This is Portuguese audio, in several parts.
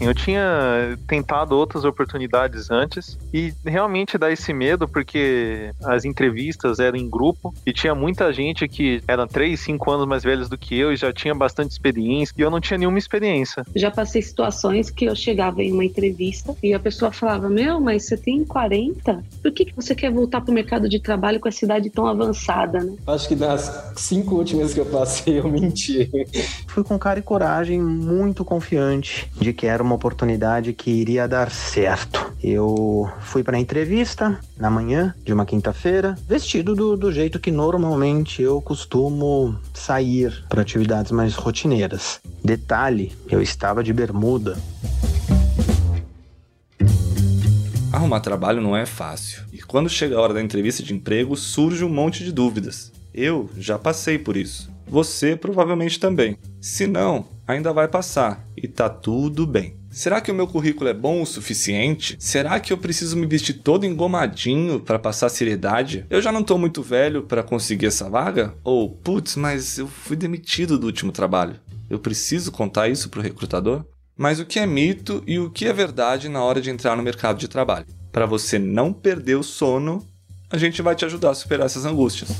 Eu tinha tentado outras oportunidades antes e realmente dá esse medo porque as entrevistas eram em grupo e tinha muita gente que eram 3, 5 anos mais velhos do que eu e já tinha bastante experiência e eu não tinha nenhuma experiência. Já passei situações que eu chegava em uma entrevista e a pessoa falava: Meu, mas você tem 40? Por que, que você quer voltar para o mercado de trabalho com a cidade tão avançada, né? Acho que das cinco últimas que eu passei, eu menti. Fui com cara e coragem, muito confiante de que era uma oportunidade que iria dar certo. Eu fui para a entrevista na manhã de uma quinta-feira, vestido do, do jeito que normalmente eu costumo sair para atividades mais rotineiras. Detalhe, eu estava de bermuda. Arrumar trabalho não é fácil. E quando chega a hora da entrevista de emprego, surge um monte de dúvidas. Eu já passei por isso. Você provavelmente também. Se não, ainda vai passar e tá tudo bem. Será que o meu currículo é bom o suficiente? Será que eu preciso me vestir todo engomadinho para passar seriedade? Eu já não tô muito velho para conseguir essa vaga? Ou, putz, mas eu fui demitido do último trabalho. Eu preciso contar isso pro recrutador? Mas o que é mito e o que é verdade na hora de entrar no mercado de trabalho? Para você não perder o sono, a gente vai te ajudar a superar essas angústias.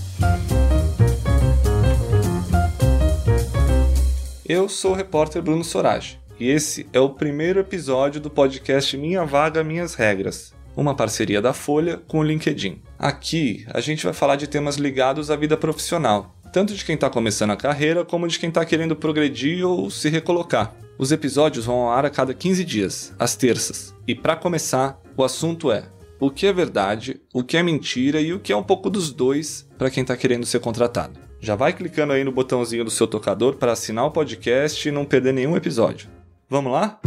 Eu sou o repórter Bruno Sorage e esse é o primeiro episódio do podcast Minha Vaga Minhas Regras, uma parceria da Folha com o LinkedIn. Aqui a gente vai falar de temas ligados à vida profissional, tanto de quem está começando a carreira como de quem está querendo progredir ou se recolocar. Os episódios vão ao ar a cada 15 dias, às terças. E para começar, o assunto é o que é verdade, o que é mentira e o que é um pouco dos dois para quem está querendo ser contratado. Já vai clicando aí no botãozinho do seu tocador para assinar o podcast e não perder nenhum episódio. Vamos lá?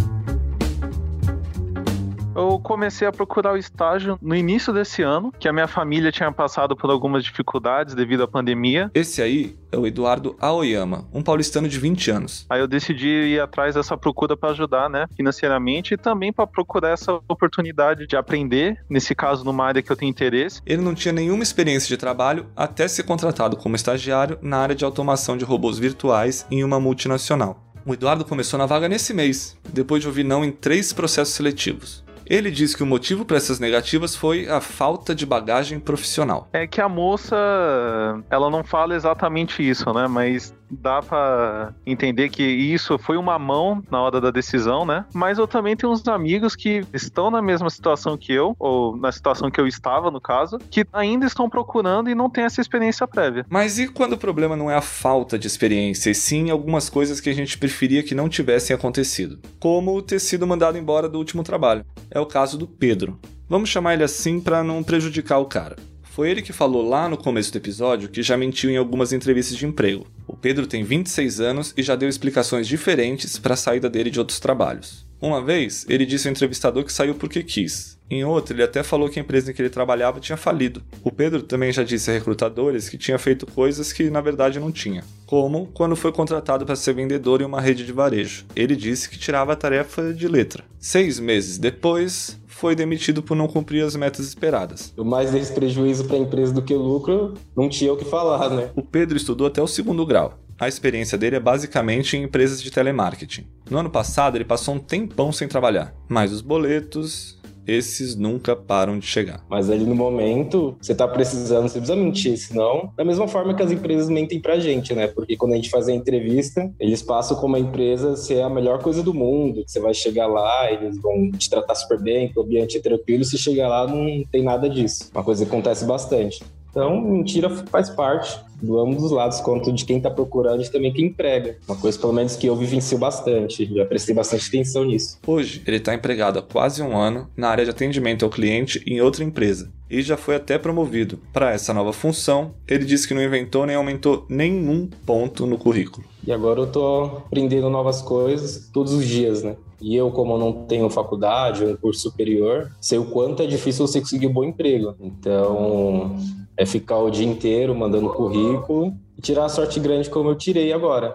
Eu comecei a procurar o estágio no início desse ano, que a minha família tinha passado por algumas dificuldades devido à pandemia. Esse aí é o Eduardo Aoyama, um paulistano de 20 anos. Aí eu decidi ir atrás dessa procura para ajudar, né, financeiramente e também para procurar essa oportunidade de aprender, nesse caso numa área que eu tenho interesse. Ele não tinha nenhuma experiência de trabalho até ser contratado como estagiário na área de automação de robôs virtuais em uma multinacional. O Eduardo começou na vaga nesse mês, depois de ouvir não em três processos seletivos. Ele diz que o motivo para essas negativas foi a falta de bagagem profissional. É que a moça, ela não fala exatamente isso, né? Mas dá para entender que isso foi uma mão na hora da decisão, né? Mas eu também tenho uns amigos que estão na mesma situação que eu, ou na situação que eu estava, no caso, que ainda estão procurando e não têm essa experiência prévia. Mas e quando o problema não é a falta de experiência, e sim algumas coisas que a gente preferia que não tivessem acontecido? Como ter sido mandado embora do último trabalho. É o caso do Pedro. Vamos chamar ele assim para não prejudicar o cara. Foi ele que falou lá no começo do episódio que já mentiu em algumas entrevistas de emprego. O Pedro tem 26 anos e já deu explicações diferentes para a saída dele de outros trabalhos. Uma vez, ele disse ao entrevistador que saiu porque quis. Em outra, ele até falou que a empresa em que ele trabalhava tinha falido. O Pedro também já disse a recrutadores que tinha feito coisas que na verdade não tinha, como quando foi contratado para ser vendedor em uma rede de varejo. Ele disse que tirava a tarefa de letra. Seis meses depois, foi demitido por não cumprir as metas esperadas. O mais desse prejuízo para a empresa do que lucro, não tinha o que falar, né? O Pedro estudou até o segundo grau. A experiência dele é basicamente em empresas de telemarketing. No ano passado, ele passou um tempão sem trabalhar, mas os boletos esses nunca param de chegar. Mas ali no momento, você tá precisando, você precisa mentir, senão, da mesma forma que as empresas mentem pra gente, né? Porque quando a gente faz a entrevista, eles passam como a empresa ser a melhor coisa do mundo, que você vai chegar lá, eles vão te tratar super bem, que o ambiente é tranquilo, se chegar lá não tem nada disso. Uma coisa que acontece bastante. Então, mentira faz parte do ambos os lados, quanto de quem está procurando e também quem emprega. Uma coisa, pelo menos, que eu vivencio bastante, já prestei bastante atenção nisso. Hoje, ele está empregado há quase um ano na área de atendimento ao cliente em outra empresa e já foi até promovido. Para essa nova função, ele disse que não inventou nem aumentou nenhum ponto no currículo. E agora eu tô aprendendo novas coisas todos os dias, né? E eu, como não tenho faculdade ou um curso superior, sei o quanto é difícil você conseguir um bom emprego. Então, é ficar o dia inteiro mandando currículo e tirar a sorte grande como eu tirei agora.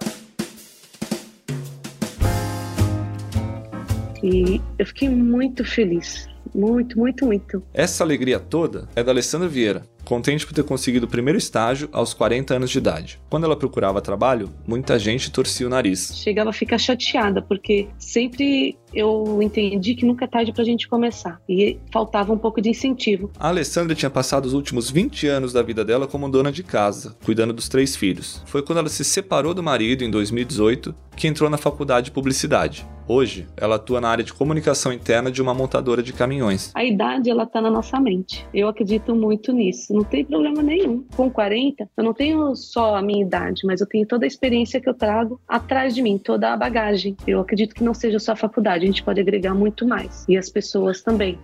E eu fiquei muito feliz. Muito, muito, muito. Essa alegria toda é da Alessandra Vieira, contente por ter conseguido o primeiro estágio aos 40 anos de idade. Quando ela procurava trabalho, muita gente torcia o nariz. Chegava a ficar chateada, porque sempre eu entendi que nunca é tarde pra gente começar. E faltava um pouco de incentivo. A Alessandra tinha passado os últimos 20 anos da vida dela como dona de casa, cuidando dos três filhos. Foi quando ela se separou do marido em 2018 que entrou na faculdade de publicidade. Hoje, ela atua na área de comunicação interna de uma montadora de caminhões. A idade, ela tá na nossa mente. Eu acredito muito nisso. Não tem problema nenhum. Com 40, eu não tenho só a minha idade, mas eu tenho toda a experiência que eu trago atrás de mim, toda a bagagem. Eu acredito que não seja só a faculdade, a gente pode agregar muito mais. E as pessoas também.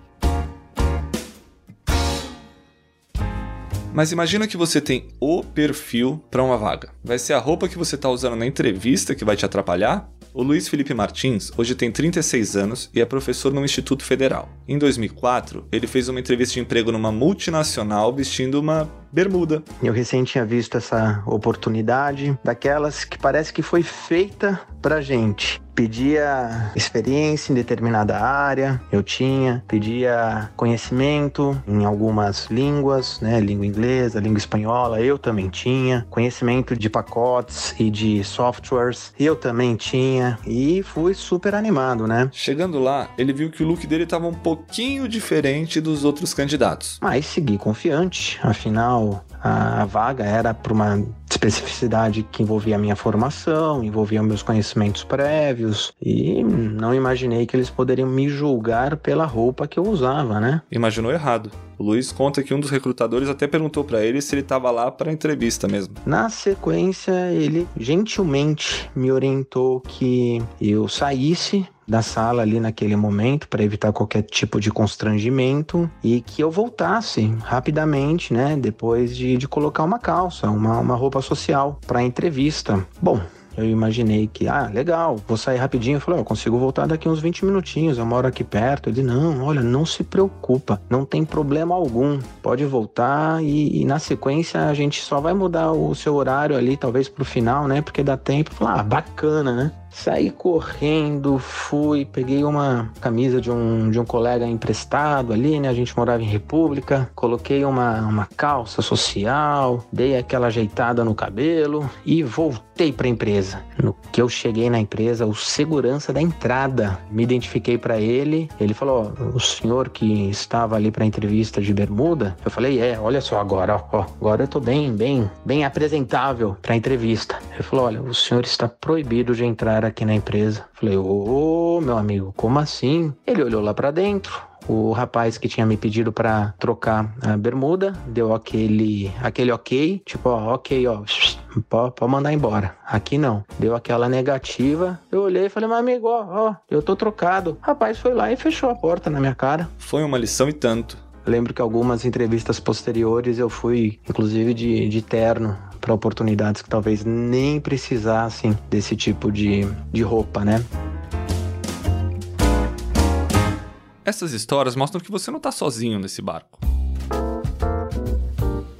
Mas imagina que você tem o perfil para uma vaga. Vai ser a roupa que você está usando na entrevista que vai te atrapalhar? O Luiz Felipe Martins hoje tem 36 anos e é professor no Instituto Federal. Em 2004, ele fez uma entrevista de emprego numa multinacional vestindo uma bermuda. Eu recém tinha visto essa oportunidade, daquelas que parece que foi feita pra gente. Pedia experiência em determinada área, eu tinha, pedia conhecimento em algumas línguas, né, língua inglesa, língua espanhola, eu também tinha, conhecimento de pacotes e de softwares, eu também tinha, e fui super animado, né? Chegando lá, ele viu que o look dele estava um pouquinho diferente dos outros candidatos. Mas segui confiante, afinal a vaga era para uma especificidade que envolvia a minha formação, envolvia meus conhecimentos prévios e não imaginei que eles poderiam me julgar pela roupa que eu usava, né? Imaginou errado. O Luiz conta que um dos recrutadores até perguntou para ele se ele estava lá para entrevista mesmo. Na sequência, ele gentilmente me orientou que eu saísse da sala ali naquele momento para evitar qualquer tipo de constrangimento e que eu voltasse rapidamente, né, depois de, de colocar uma calça, uma, uma roupa social para entrevista. Bom, eu imaginei que, ah, legal, vou sair rapidinho. Eu falei, oh, eu consigo voltar daqui uns 20 minutinhos, eu moro aqui perto. Ele, não, olha, não se preocupa, não tem problema algum. Pode voltar e, e na sequência a gente só vai mudar o seu horário ali, talvez pro final, né? Porque dá tempo. Falar, ah, bacana, né? Saí correndo, fui, peguei uma camisa de um, de um colega emprestado ali, né? A gente morava em República. Coloquei uma, uma calça social, dei aquela ajeitada no cabelo e voltei para a empresa. No que eu cheguei na empresa, o segurança da entrada, me identifiquei para ele. Ele falou: oh, o senhor que estava ali para entrevista de bermuda? Eu falei: é, olha só agora, ó, agora eu tô bem, bem, bem apresentável para entrevista. Ele falou: olha, o senhor está proibido de entrar aqui na empresa. Falei, ô oh, meu amigo, como assim? Ele olhou lá para dentro. O rapaz que tinha me pedido para trocar a bermuda deu aquele, aquele ok, tipo, ó, ok, ó, pode, pode mandar embora. Aqui não. Deu aquela negativa. Eu olhei e falei, meu amigo, ó, ó, eu tô trocado. O rapaz foi lá e fechou a porta na minha cara. Foi uma lição e tanto. Lembro que algumas entrevistas posteriores eu fui, inclusive, de, de terno para oportunidades que talvez nem precisassem desse tipo de, de roupa, né? Essas histórias mostram que você não está sozinho nesse barco.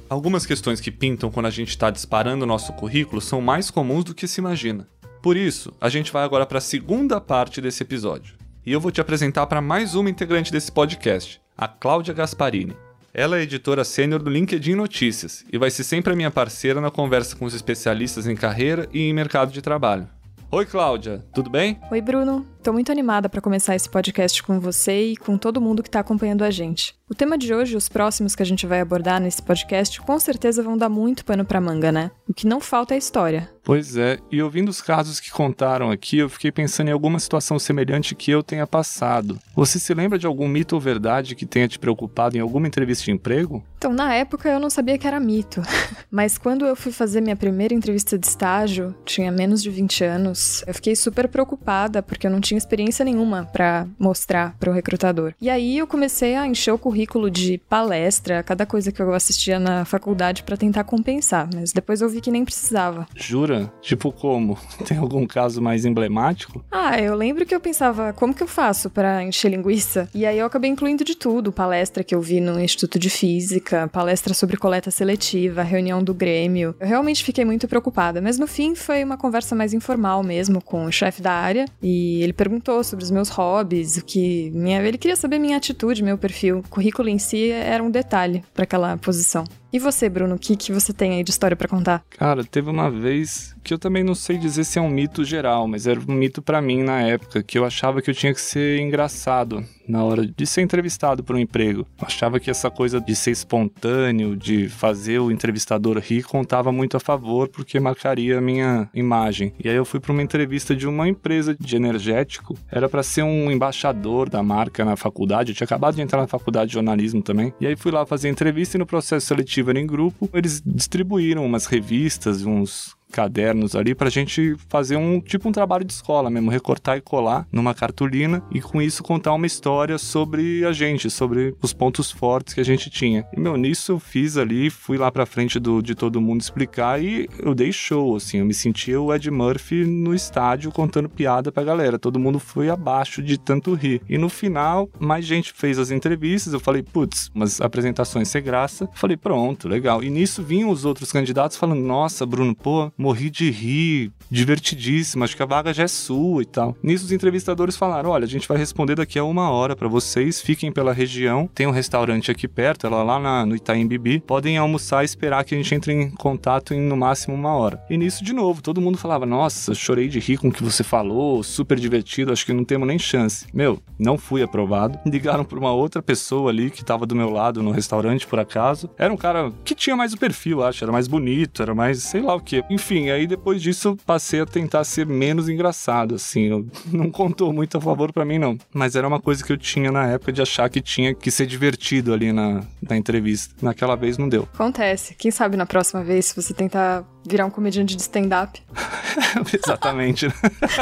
Algumas questões que pintam quando a gente está disparando o nosso currículo são mais comuns do que se imagina. Por isso, a gente vai agora para a segunda parte desse episódio. E eu vou te apresentar para mais uma integrante desse podcast, a Cláudia Gasparini. Ela é editora sênior do LinkedIn Notícias e vai ser sempre a minha parceira na conversa com os especialistas em carreira e em mercado de trabalho. Oi, Cláudia, tudo bem? Oi, Bruno. Estou muito animada para começar esse podcast com você e com todo mundo que está acompanhando a gente. O tema de hoje e os próximos que a gente vai abordar nesse podcast com certeza vão dar muito pano para manga, né? O que não falta é história. Pois é, e ouvindo os casos que contaram aqui, eu fiquei pensando em alguma situação semelhante que eu tenha passado. Você se lembra de algum mito ou verdade que tenha te preocupado em alguma entrevista de emprego? Então, na época eu não sabia que era mito. Mas quando eu fui fazer minha primeira entrevista de estágio, tinha menos de 20 anos, eu fiquei super preocupada porque eu não tinha experiência nenhuma para mostrar para o recrutador. E aí eu comecei a encher o currículo de palestra, cada coisa que eu assistia na faculdade para tentar compensar, mas depois eu vi que nem precisava. Jura? Tipo como? Tem algum caso mais emblemático? Ah, eu lembro que eu pensava, como que eu faço para encher linguiça? E aí eu acabei incluindo de tudo, palestra que eu vi no Instituto de Física, palestra sobre coleta seletiva, reunião do Grêmio. Eu realmente fiquei muito preocupada, mas no fim foi uma conversa mais informal mesmo com o chefe da área e ele perguntou sobre os meus hobbies, o que minha, ele queria saber minha atitude, meu perfil. O currículo em si era um detalhe para aquela posição. E você, Bruno, o que, que você tem aí de história para contar? Cara, teve uma vez que eu também não sei dizer se é um mito geral, mas era um mito para mim na época, que eu achava que eu tinha que ser engraçado na hora de ser entrevistado por um emprego. Achava que essa coisa de ser espontâneo, de fazer o entrevistador rir, contava muito a favor, porque marcaria a minha imagem. E aí eu fui para uma entrevista de uma empresa de energético, era para ser um embaixador da marca na faculdade, eu tinha acabado de entrar na faculdade de jornalismo também. E aí fui lá fazer entrevista e no processo seletivo era em grupo, eles distribuíram umas revistas, uns cadernos ali pra gente fazer um tipo um trabalho de escola mesmo, recortar e colar numa cartolina e com isso contar uma história sobre a gente, sobre os pontos fortes que a gente tinha. E meu, nisso eu fiz ali, fui lá pra frente do, de todo mundo explicar e eu dei show, assim, eu me sentia o Ed Murphy no estádio contando piada pra galera. Todo mundo foi abaixo de tanto rir. E no final, mais gente fez as entrevistas, eu falei, putz, umas apresentações sem graça. Falei, pronto, legal. E nisso vinham os outros candidatos falando, nossa, Bruno, pô, morri de rir, divertidíssimo, acho que a vaga já é sua e tal. Nisso os entrevistadores falaram: olha, a gente vai responder daqui a uma hora para vocês, fiquem pela região, tem um restaurante aqui perto, ela lá na, no Itaim Bibi, podem almoçar e esperar que a gente entre em contato em no máximo uma hora. E nisso, de novo, todo mundo falava: nossa, chorei de rir com o que você falou, super divertido, acho que não temos nem chance. Meu, não fui aprovado. Ligaram para uma outra pessoa ali que tava do meu lado no restaurante, por acaso. Era um cara que tinha mais o perfil, acho, era mais bonito, era mais sei lá o que. Enfim, enfim, aí depois disso eu passei a tentar ser menos engraçado, assim. Eu, não contou muito a favor para mim, não. Mas era uma coisa que eu tinha na época de achar que tinha que ser divertido ali na, na entrevista. Naquela vez não deu. Acontece. Quem sabe na próxima vez, se você tentar virar um comediante de stand-up. Exatamente.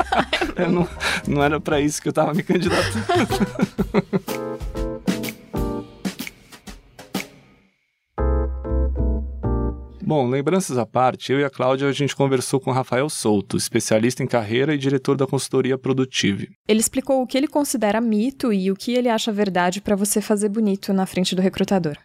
não, não era para isso que eu tava me candidatando. Bom, lembranças à parte, eu e a Cláudia a gente conversou com Rafael Souto, especialista em carreira e diretor da consultoria Produtive. Ele explicou o que ele considera mito e o que ele acha verdade para você fazer bonito na frente do recrutador.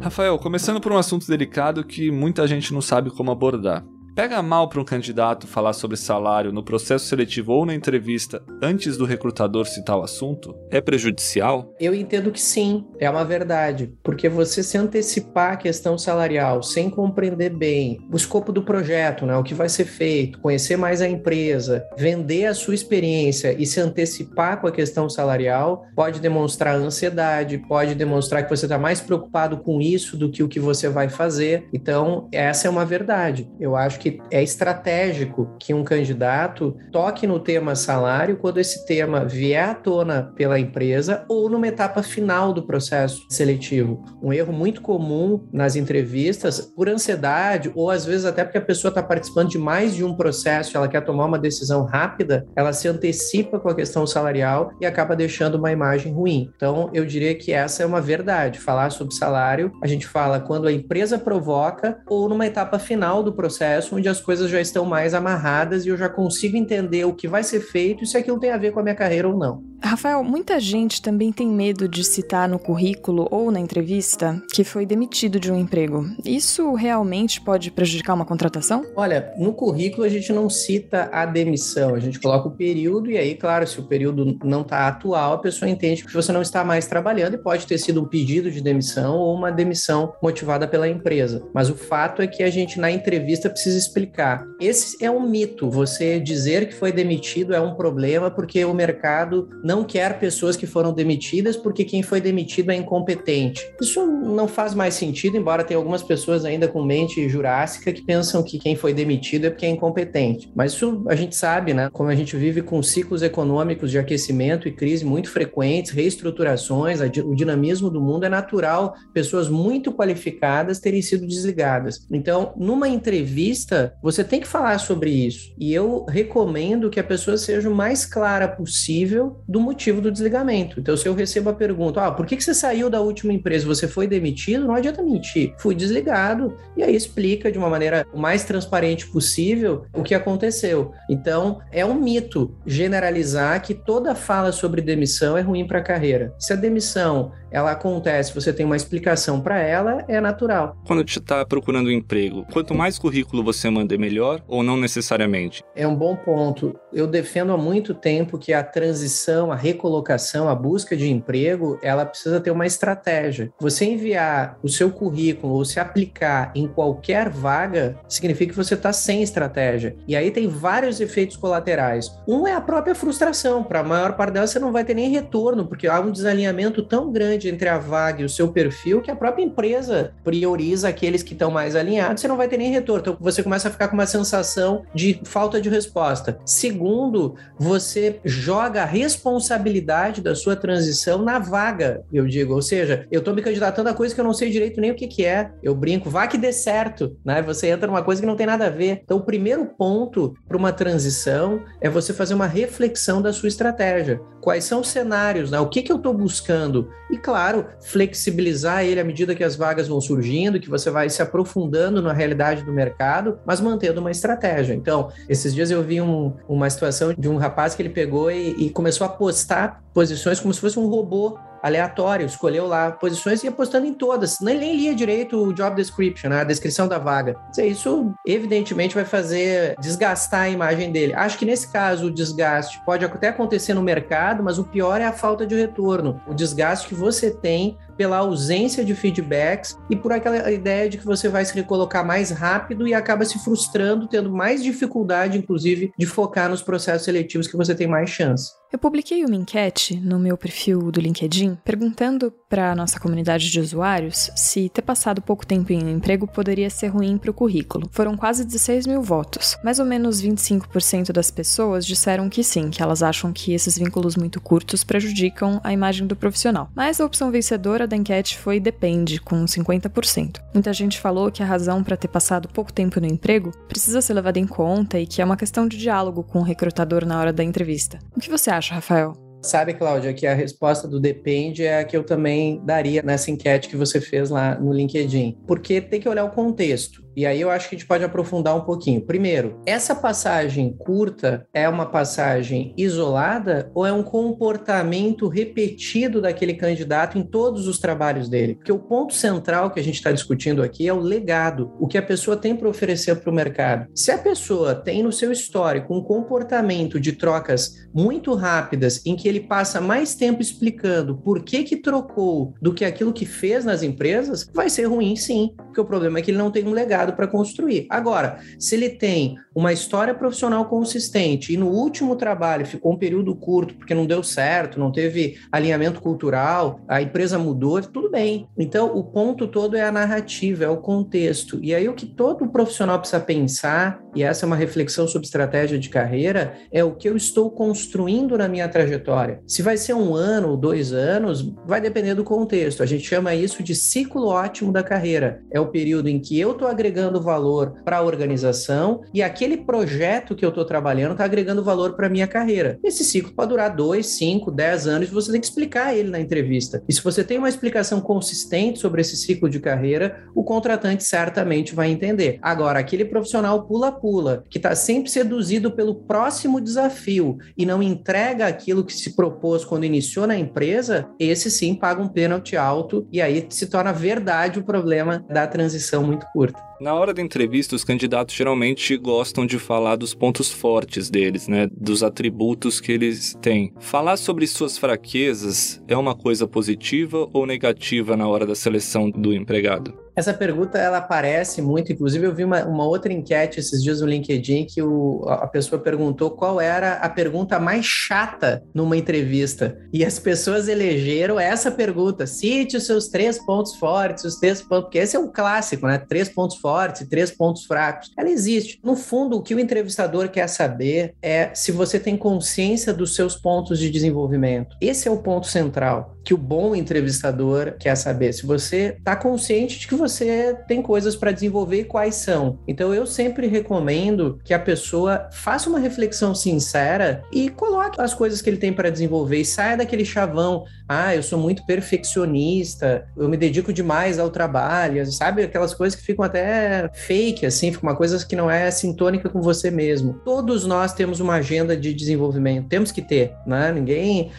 Rafael, começando por um assunto delicado que muita gente não sabe como abordar. Pega mal para um candidato falar sobre salário no processo seletivo ou na entrevista antes do recrutador citar o assunto? É prejudicial? Eu entendo que sim, é uma verdade, porque você se antecipar a questão salarial sem compreender bem o escopo do projeto, né, o que vai ser feito, conhecer mais a empresa, vender a sua experiência e se antecipar com a questão salarial, pode demonstrar ansiedade, pode demonstrar que você está mais preocupado com isso do que o que você vai fazer. Então, essa é uma verdade. Eu acho que que é estratégico que um candidato toque no tema salário quando esse tema vier à tona pela empresa ou numa etapa final do processo seletivo. Um erro muito comum nas entrevistas, por ansiedade ou às vezes até porque a pessoa está participando de mais de um processo, ela quer tomar uma decisão rápida, ela se antecipa com a questão salarial e acaba deixando uma imagem ruim. Então, eu diria que essa é uma verdade. Falar sobre salário, a gente fala quando a empresa provoca ou numa etapa final do processo onde as coisas já estão mais amarradas e eu já consigo entender o que vai ser feito e se aquilo tem a ver com a minha carreira ou não. Rafael, muita gente também tem medo de citar no currículo ou na entrevista que foi demitido de um emprego. Isso realmente pode prejudicar uma contratação? Olha, no currículo a gente não cita a demissão, a gente coloca o período e aí, claro, se o período não está atual, a pessoa entende que você não está mais trabalhando e pode ter sido um pedido de demissão ou uma demissão motivada pela empresa. Mas o fato é que a gente na entrevista precisa explicar. Esse é um mito. Você dizer que foi demitido é um problema porque o mercado não quer pessoas que foram demitidas porque quem foi demitido é incompetente. Isso não faz mais sentido, embora tenha algumas pessoas ainda com mente jurássica que pensam que quem foi demitido é porque é incompetente. Mas isso a gente sabe, né? Como a gente vive com ciclos econômicos de aquecimento e crise muito frequentes, reestruturações, o dinamismo do mundo é natural pessoas muito qualificadas terem sido desligadas. Então, numa entrevista, você tem que falar sobre isso. E eu recomendo que a pessoa seja o mais clara possível do motivo do desligamento. Então, se eu recebo a pergunta, ah, por que, que você saiu da última empresa? Você foi demitido? Não adianta mentir. Fui desligado. E aí explica de uma maneira o mais transparente possível o que aconteceu. Então, é um mito generalizar que toda fala sobre demissão é ruim para a carreira. Se a demissão ela acontece, você tem uma explicação para ela, é natural. Quando você está procurando um emprego, quanto mais currículo você manda, é melhor ou não necessariamente? É um bom ponto. Eu defendo há muito tempo que a transição, a recolocação, a busca de emprego, ela precisa ter uma estratégia. Você enviar o seu currículo ou se aplicar em qualquer vaga, significa que você está sem estratégia. E aí tem vários efeitos colaterais. Um é a própria frustração. Para a maior parte delas, você não vai ter nem retorno, porque há um desalinhamento tão grande entre a vaga e o seu perfil que a própria empresa prioriza aqueles que estão mais alinhados, você não vai ter nem retorno. Então você começa a ficar com uma sensação de falta de resposta. Segundo, você joga a responsabilidade da sua transição na vaga, eu digo. Ou seja, eu estou me candidatando a coisa que eu não sei direito nem o que, que é. Eu brinco, vá que dê certo, né? Você entra numa coisa que não tem nada a ver. Então, o primeiro ponto para uma transição é você fazer uma reflexão da sua estratégia. Quais são os cenários, né? O que, que eu estou buscando? E, claro, flexibilizar ele à medida que as vagas vão surgindo, que você vai se aprofundando na realidade do mercado, mas mantendo uma estratégia. Então, esses dias eu vi um, uma situação de um rapaz que ele pegou e, e começou a postar posições como se fosse um robô aleatório, escolheu lá posições e ia postando em todas. Nem, nem lia direito o job description, né, a descrição da vaga. Isso, evidentemente, vai fazer desgastar a imagem dele. Acho que nesse caso o desgaste pode até acontecer no mercado, mas o pior é a falta de retorno. O desgaste que você tem pela ausência de feedbacks e por aquela ideia de que você vai se recolocar mais rápido e acaba se frustrando, tendo mais dificuldade, inclusive, de focar nos processos seletivos que você tem mais chance. Eu publiquei uma enquete no meu perfil do LinkedIn perguntando para a nossa comunidade de usuários se ter passado pouco tempo em um emprego poderia ser ruim para o currículo. Foram quase 16 mil votos. Mais ou menos 25% das pessoas disseram que sim, que elas acham que esses vínculos muito curtos prejudicam a imagem do profissional. Mas a opção vencedora da enquete foi depende, com 50%. Muita gente falou que a razão para ter passado pouco tempo no emprego precisa ser levada em conta e que é uma questão de diálogo com o recrutador na hora da entrevista. O que você acha, Rafael? Sabe, Cláudia, que a resposta do depende é a que eu também daria nessa enquete que você fez lá no LinkedIn. Porque tem que olhar o contexto. E aí eu acho que a gente pode aprofundar um pouquinho. Primeiro, essa passagem curta é uma passagem isolada ou é um comportamento repetido daquele candidato em todos os trabalhos dele? Porque o ponto central que a gente está discutindo aqui é o legado, o que a pessoa tem para oferecer para o mercado. Se a pessoa tem no seu histórico um comportamento de trocas muito rápidas, em que ele passa mais tempo explicando por que que trocou do que aquilo que fez nas empresas, vai ser ruim sim, porque o problema é que ele não tem um legado para construir. Agora, se ele tem uma história profissional consistente e no último trabalho ficou um período curto porque não deu certo, não teve alinhamento cultural, a empresa mudou, tudo bem. Então, o ponto todo é a narrativa, é o contexto. E aí, o que todo profissional precisa pensar, e essa é uma reflexão sobre estratégia de carreira, é o que eu estou construindo na minha trajetória. Se vai ser um ano ou dois anos, vai depender do contexto. A gente chama isso de ciclo ótimo da carreira. É o período em que eu estou agregando agregando valor para a organização e aquele projeto que eu estou trabalhando está agregando valor para a minha carreira. Esse ciclo pode durar dois, cinco, dez anos você tem que explicar ele na entrevista. E se você tem uma explicação consistente sobre esse ciclo de carreira, o contratante certamente vai entender. Agora, aquele profissional pula-pula, que está sempre seduzido pelo próximo desafio e não entrega aquilo que se propôs quando iniciou na empresa, esse sim paga um pênalti alto e aí se torna verdade o problema da transição muito curta. Na hora da entrevista, os candidatos geralmente gostam de falar dos pontos fortes deles, né? Dos atributos que eles têm. Falar sobre suas fraquezas é uma coisa positiva ou negativa na hora da seleção do empregado? Essa pergunta ela aparece muito, inclusive eu vi uma, uma outra enquete esses dias no LinkedIn que o, a pessoa perguntou qual era a pergunta mais chata numa entrevista. E as pessoas elegeram essa pergunta: cite os seus três pontos fortes, os três pontos, porque esse é um clássico, né? Três pontos fortes três pontos fracos. Ela existe. No fundo, o que o entrevistador quer saber é se você tem consciência dos seus pontos de desenvolvimento. Esse é o ponto central. Que o bom entrevistador quer saber. Se você está consciente de que você tem coisas para desenvolver e quais são. Então eu sempre recomendo que a pessoa faça uma reflexão sincera e coloque as coisas que ele tem para desenvolver e saia daquele chavão. Ah, eu sou muito perfeccionista, eu me dedico demais ao trabalho, sabe? Aquelas coisas que ficam até fake, assim, fica uma coisa que não é sintônica com você mesmo. Todos nós temos uma agenda de desenvolvimento, temos que ter, né? Ninguém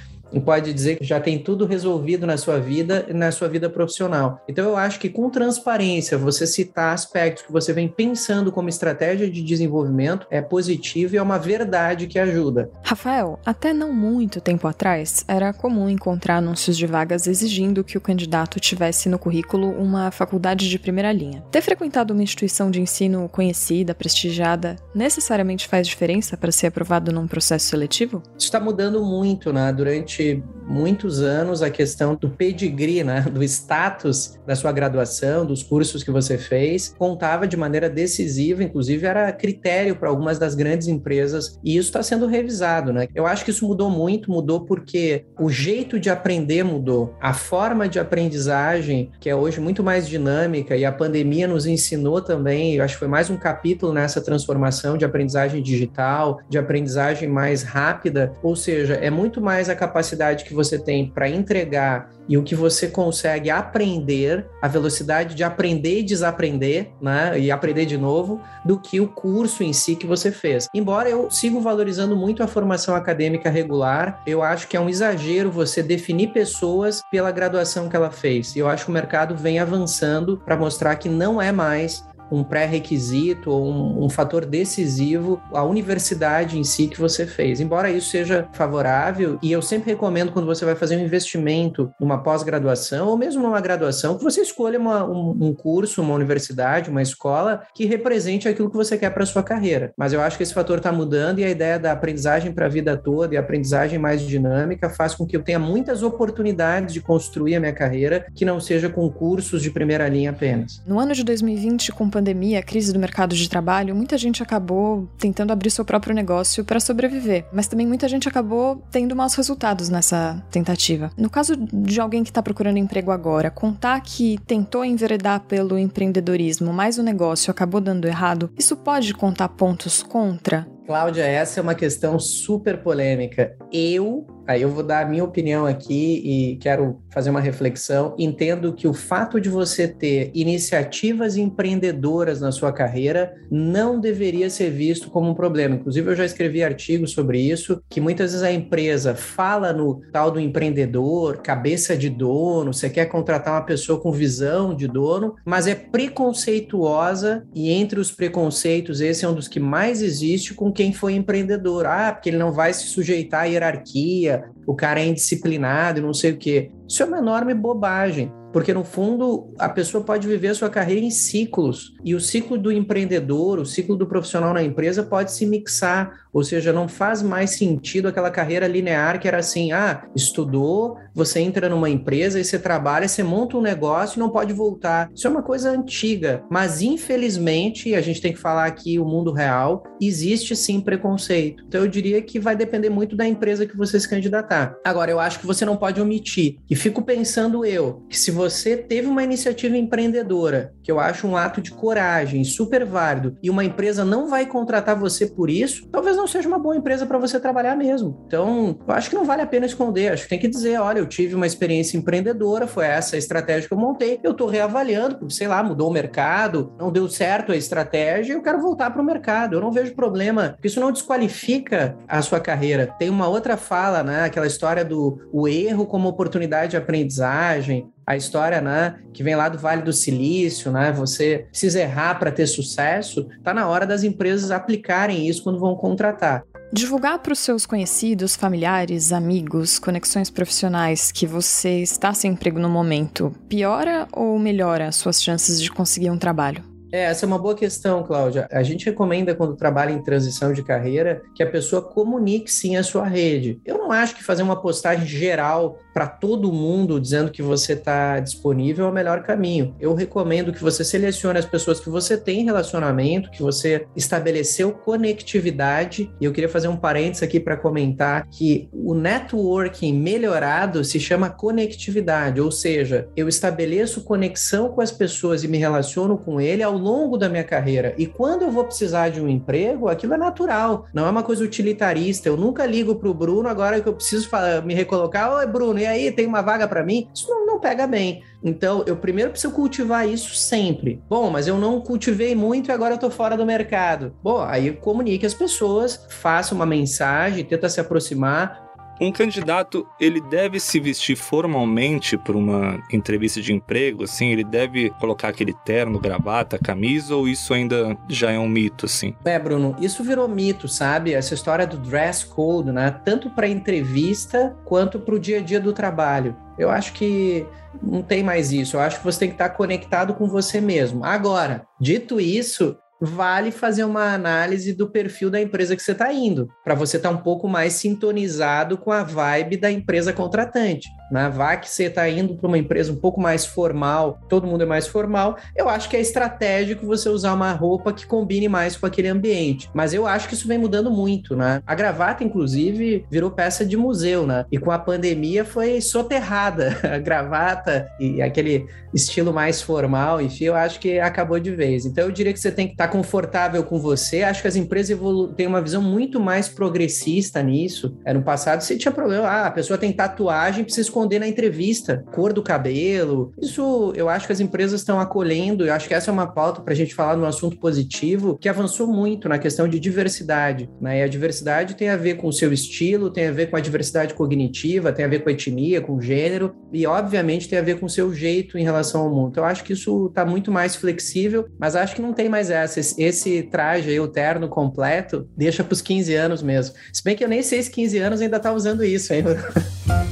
pode dizer que já tem tudo resolvido na sua vida e na sua vida profissional. Então eu acho que com transparência, você citar aspectos que você vem pensando como estratégia de desenvolvimento é positivo e é uma verdade que ajuda. Rafael, até não muito tempo atrás, era comum encontrar anúncios de vagas exigindo que o candidato tivesse no currículo uma faculdade de primeira linha. Ter frequentado uma instituição de ensino conhecida, prestigiada, necessariamente faz diferença para ser aprovado num processo seletivo? Isso está mudando muito, né? Durante durante muitos anos a questão do pedigree, né, do status da sua graduação, dos cursos que você fez, contava de maneira decisiva, inclusive era critério para algumas das grandes empresas, e isso está sendo revisado, né? Eu acho que isso mudou muito, mudou porque o jeito de aprender mudou, a forma de aprendizagem, que é hoje muito mais dinâmica, e a pandemia nos ensinou também, eu acho que foi mais um capítulo nessa transformação de aprendizagem digital, de aprendizagem mais rápida, ou seja, é muito mais a capacidade capacidade que você tem para entregar e o que você consegue aprender, a velocidade de aprender e desaprender, né, e aprender de novo, do que o curso em si que você fez. Embora eu sigo valorizando muito a formação acadêmica regular, eu acho que é um exagero você definir pessoas pela graduação que ela fez. Eu acho que o mercado vem avançando para mostrar que não é mais um pré-requisito ou um, um, fator decisivo a universidade em si que você fez. Embora isso seja favorável, e eu sempre recomendo quando você vai fazer um investimento numa pós-graduação ou mesmo numa graduação, que você escolha uma, um, um, curso, uma universidade, uma escola que represente aquilo que você quer para sua carreira. Mas eu acho que esse fator está mudando e a ideia da aprendizagem para a vida toda e a aprendizagem mais dinâmica faz com que eu tenha muitas oportunidades de construir a minha carreira que não seja com cursos de primeira linha apenas. No ano de 2020, com pandemia, a crise do mercado de trabalho, muita gente acabou tentando abrir seu próprio negócio para sobreviver, mas também muita gente acabou tendo maus resultados nessa tentativa. No caso de alguém que está procurando emprego agora, contar que tentou enveredar pelo empreendedorismo, mas o negócio acabou dando errado, isso pode contar pontos contra? Cláudia, essa é uma questão super polêmica. Eu Aí eu vou dar a minha opinião aqui e quero fazer uma reflexão. Entendo que o fato de você ter iniciativas empreendedoras na sua carreira não deveria ser visto como um problema. Inclusive, eu já escrevi artigos sobre isso, que muitas vezes a empresa fala no tal do empreendedor, cabeça de dono, você quer contratar uma pessoa com visão de dono, mas é preconceituosa e entre os preconceitos, esse é um dos que mais existe com quem foi empreendedor. Ah, porque ele não vai se sujeitar à hierarquia, o cara é indisciplinado não sei o quê. Isso é uma enorme bobagem. Porque, no fundo, a pessoa pode viver a sua carreira em ciclos. E o ciclo do empreendedor, o ciclo do profissional na empresa pode se mixar. Ou seja, não faz mais sentido aquela carreira linear que era assim: ah, estudou, você entra numa empresa e você trabalha, você monta um negócio e não pode voltar. Isso é uma coisa antiga. Mas, infelizmente, a gente tem que falar aqui o mundo real, existe sim preconceito. Então, eu diria que vai depender muito da empresa que você se candidatar. Agora, eu acho que você não pode omitir. E fico pensando eu, que se você teve uma iniciativa empreendedora, que eu acho um ato de coragem super válido, e uma empresa não vai contratar você por isso, talvez não seja uma boa empresa para você trabalhar mesmo. Então, acho que não vale a pena esconder, acho que tem que dizer, olha, eu tive uma experiência empreendedora, foi essa a estratégia que eu montei, eu estou reavaliando, porque, sei lá, mudou o mercado, não deu certo a estratégia, eu quero voltar para o mercado. Eu não vejo problema, porque isso não desqualifica a sua carreira. Tem uma outra fala, né, aquela história do o erro como oportunidade de aprendizagem, a história, né, que vem lá do Vale do Silício, né, você precisa errar para ter sucesso, tá na hora das empresas aplicarem isso quando vão contratar. Divulgar para os seus conhecidos, familiares, amigos, conexões profissionais que você está sem emprego no momento, piora ou melhora as suas chances de conseguir um trabalho? É, essa é uma boa questão, Cláudia. A gente recomenda, quando trabalha em transição de carreira, que a pessoa comunique sim a sua rede. Eu não acho que fazer uma postagem geral para todo mundo dizendo que você está disponível é o melhor caminho. Eu recomendo que você selecione as pessoas que você tem relacionamento, que você estabeleceu conectividade. E eu queria fazer um parênteses aqui para comentar que o networking melhorado se chama conectividade, ou seja, eu estabeleço conexão com as pessoas e me relaciono com ele ao longo da minha carreira. E quando eu vou precisar de um emprego, aquilo é natural, não é uma coisa utilitarista. Eu nunca ligo para o Bruno agora que eu preciso me recolocar. Oi, Bruno, e aí, tem uma vaga para mim? Isso não, não pega bem. Então, eu primeiro preciso cultivar isso sempre. Bom, mas eu não cultivei muito e agora eu tô fora do mercado. Bom, aí comunique as pessoas, faça uma mensagem, tenta se aproximar, um candidato, ele deve se vestir formalmente para uma entrevista de emprego, assim, ele deve colocar aquele terno, gravata, camisa, ou isso ainda já é um mito, assim? É, Bruno, isso virou mito, sabe? Essa história do dress code, né? Tanto para entrevista quanto para o dia a dia do trabalho. Eu acho que não tem mais isso. Eu acho que você tem que estar conectado com você mesmo. Agora, dito isso, vale fazer uma análise do perfil da empresa que você está indo, para você estar tá um pouco mais sintonizado com a vibe da empresa contratante. Né? Vá que você está indo para uma empresa um pouco mais formal, todo mundo é mais formal, eu acho que é estratégico você usar uma roupa que combine mais com aquele ambiente. Mas eu acho que isso vem mudando muito, né? A gravata, inclusive, virou peça de museu, né? E com a pandemia foi soterrada a gravata e aquele estilo mais formal, enfim, eu acho que acabou de vez. Então eu diria que você tem que estar tá confortável com você. Acho que as empresas têm uma visão muito mais progressista nisso. É, no passado você tinha problema, ah, a pessoa tem tatuagem, precisa esconder na entrevista, cor do cabelo. Isso eu acho que as empresas estão acolhendo. Eu acho que essa é uma pauta para a gente falar no assunto positivo, que avançou muito na questão de diversidade. Né? E a diversidade tem a ver com o seu estilo, tem a ver com a diversidade cognitiva, tem a ver com a etnia, com o gênero, e obviamente tem a ver com o seu jeito em relação ao mundo. Então, eu acho que isso está muito mais flexível, mas acho que não tem mais essa. Esse traje aí, o terno completo, deixa para os 15 anos mesmo. Se bem que eu nem sei se 15 anos ainda está usando isso ainda.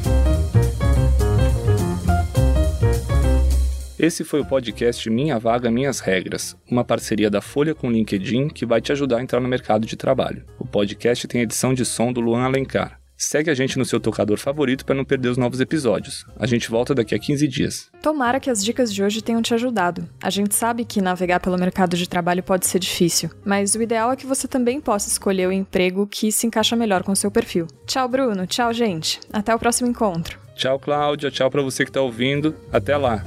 Esse foi o podcast Minha Vaga Minhas Regras, uma parceria da Folha com o LinkedIn que vai te ajudar a entrar no mercado de trabalho. O podcast tem edição de som do Luan Alencar. Segue a gente no seu tocador favorito para não perder os novos episódios. A gente volta daqui a 15 dias. Tomara que as dicas de hoje tenham te ajudado. A gente sabe que navegar pelo mercado de trabalho pode ser difícil, mas o ideal é que você também possa escolher o emprego que se encaixa melhor com o seu perfil. Tchau, Bruno. Tchau, gente. Até o próximo encontro. Tchau, Cláudia. Tchau para você que está ouvindo. Até lá.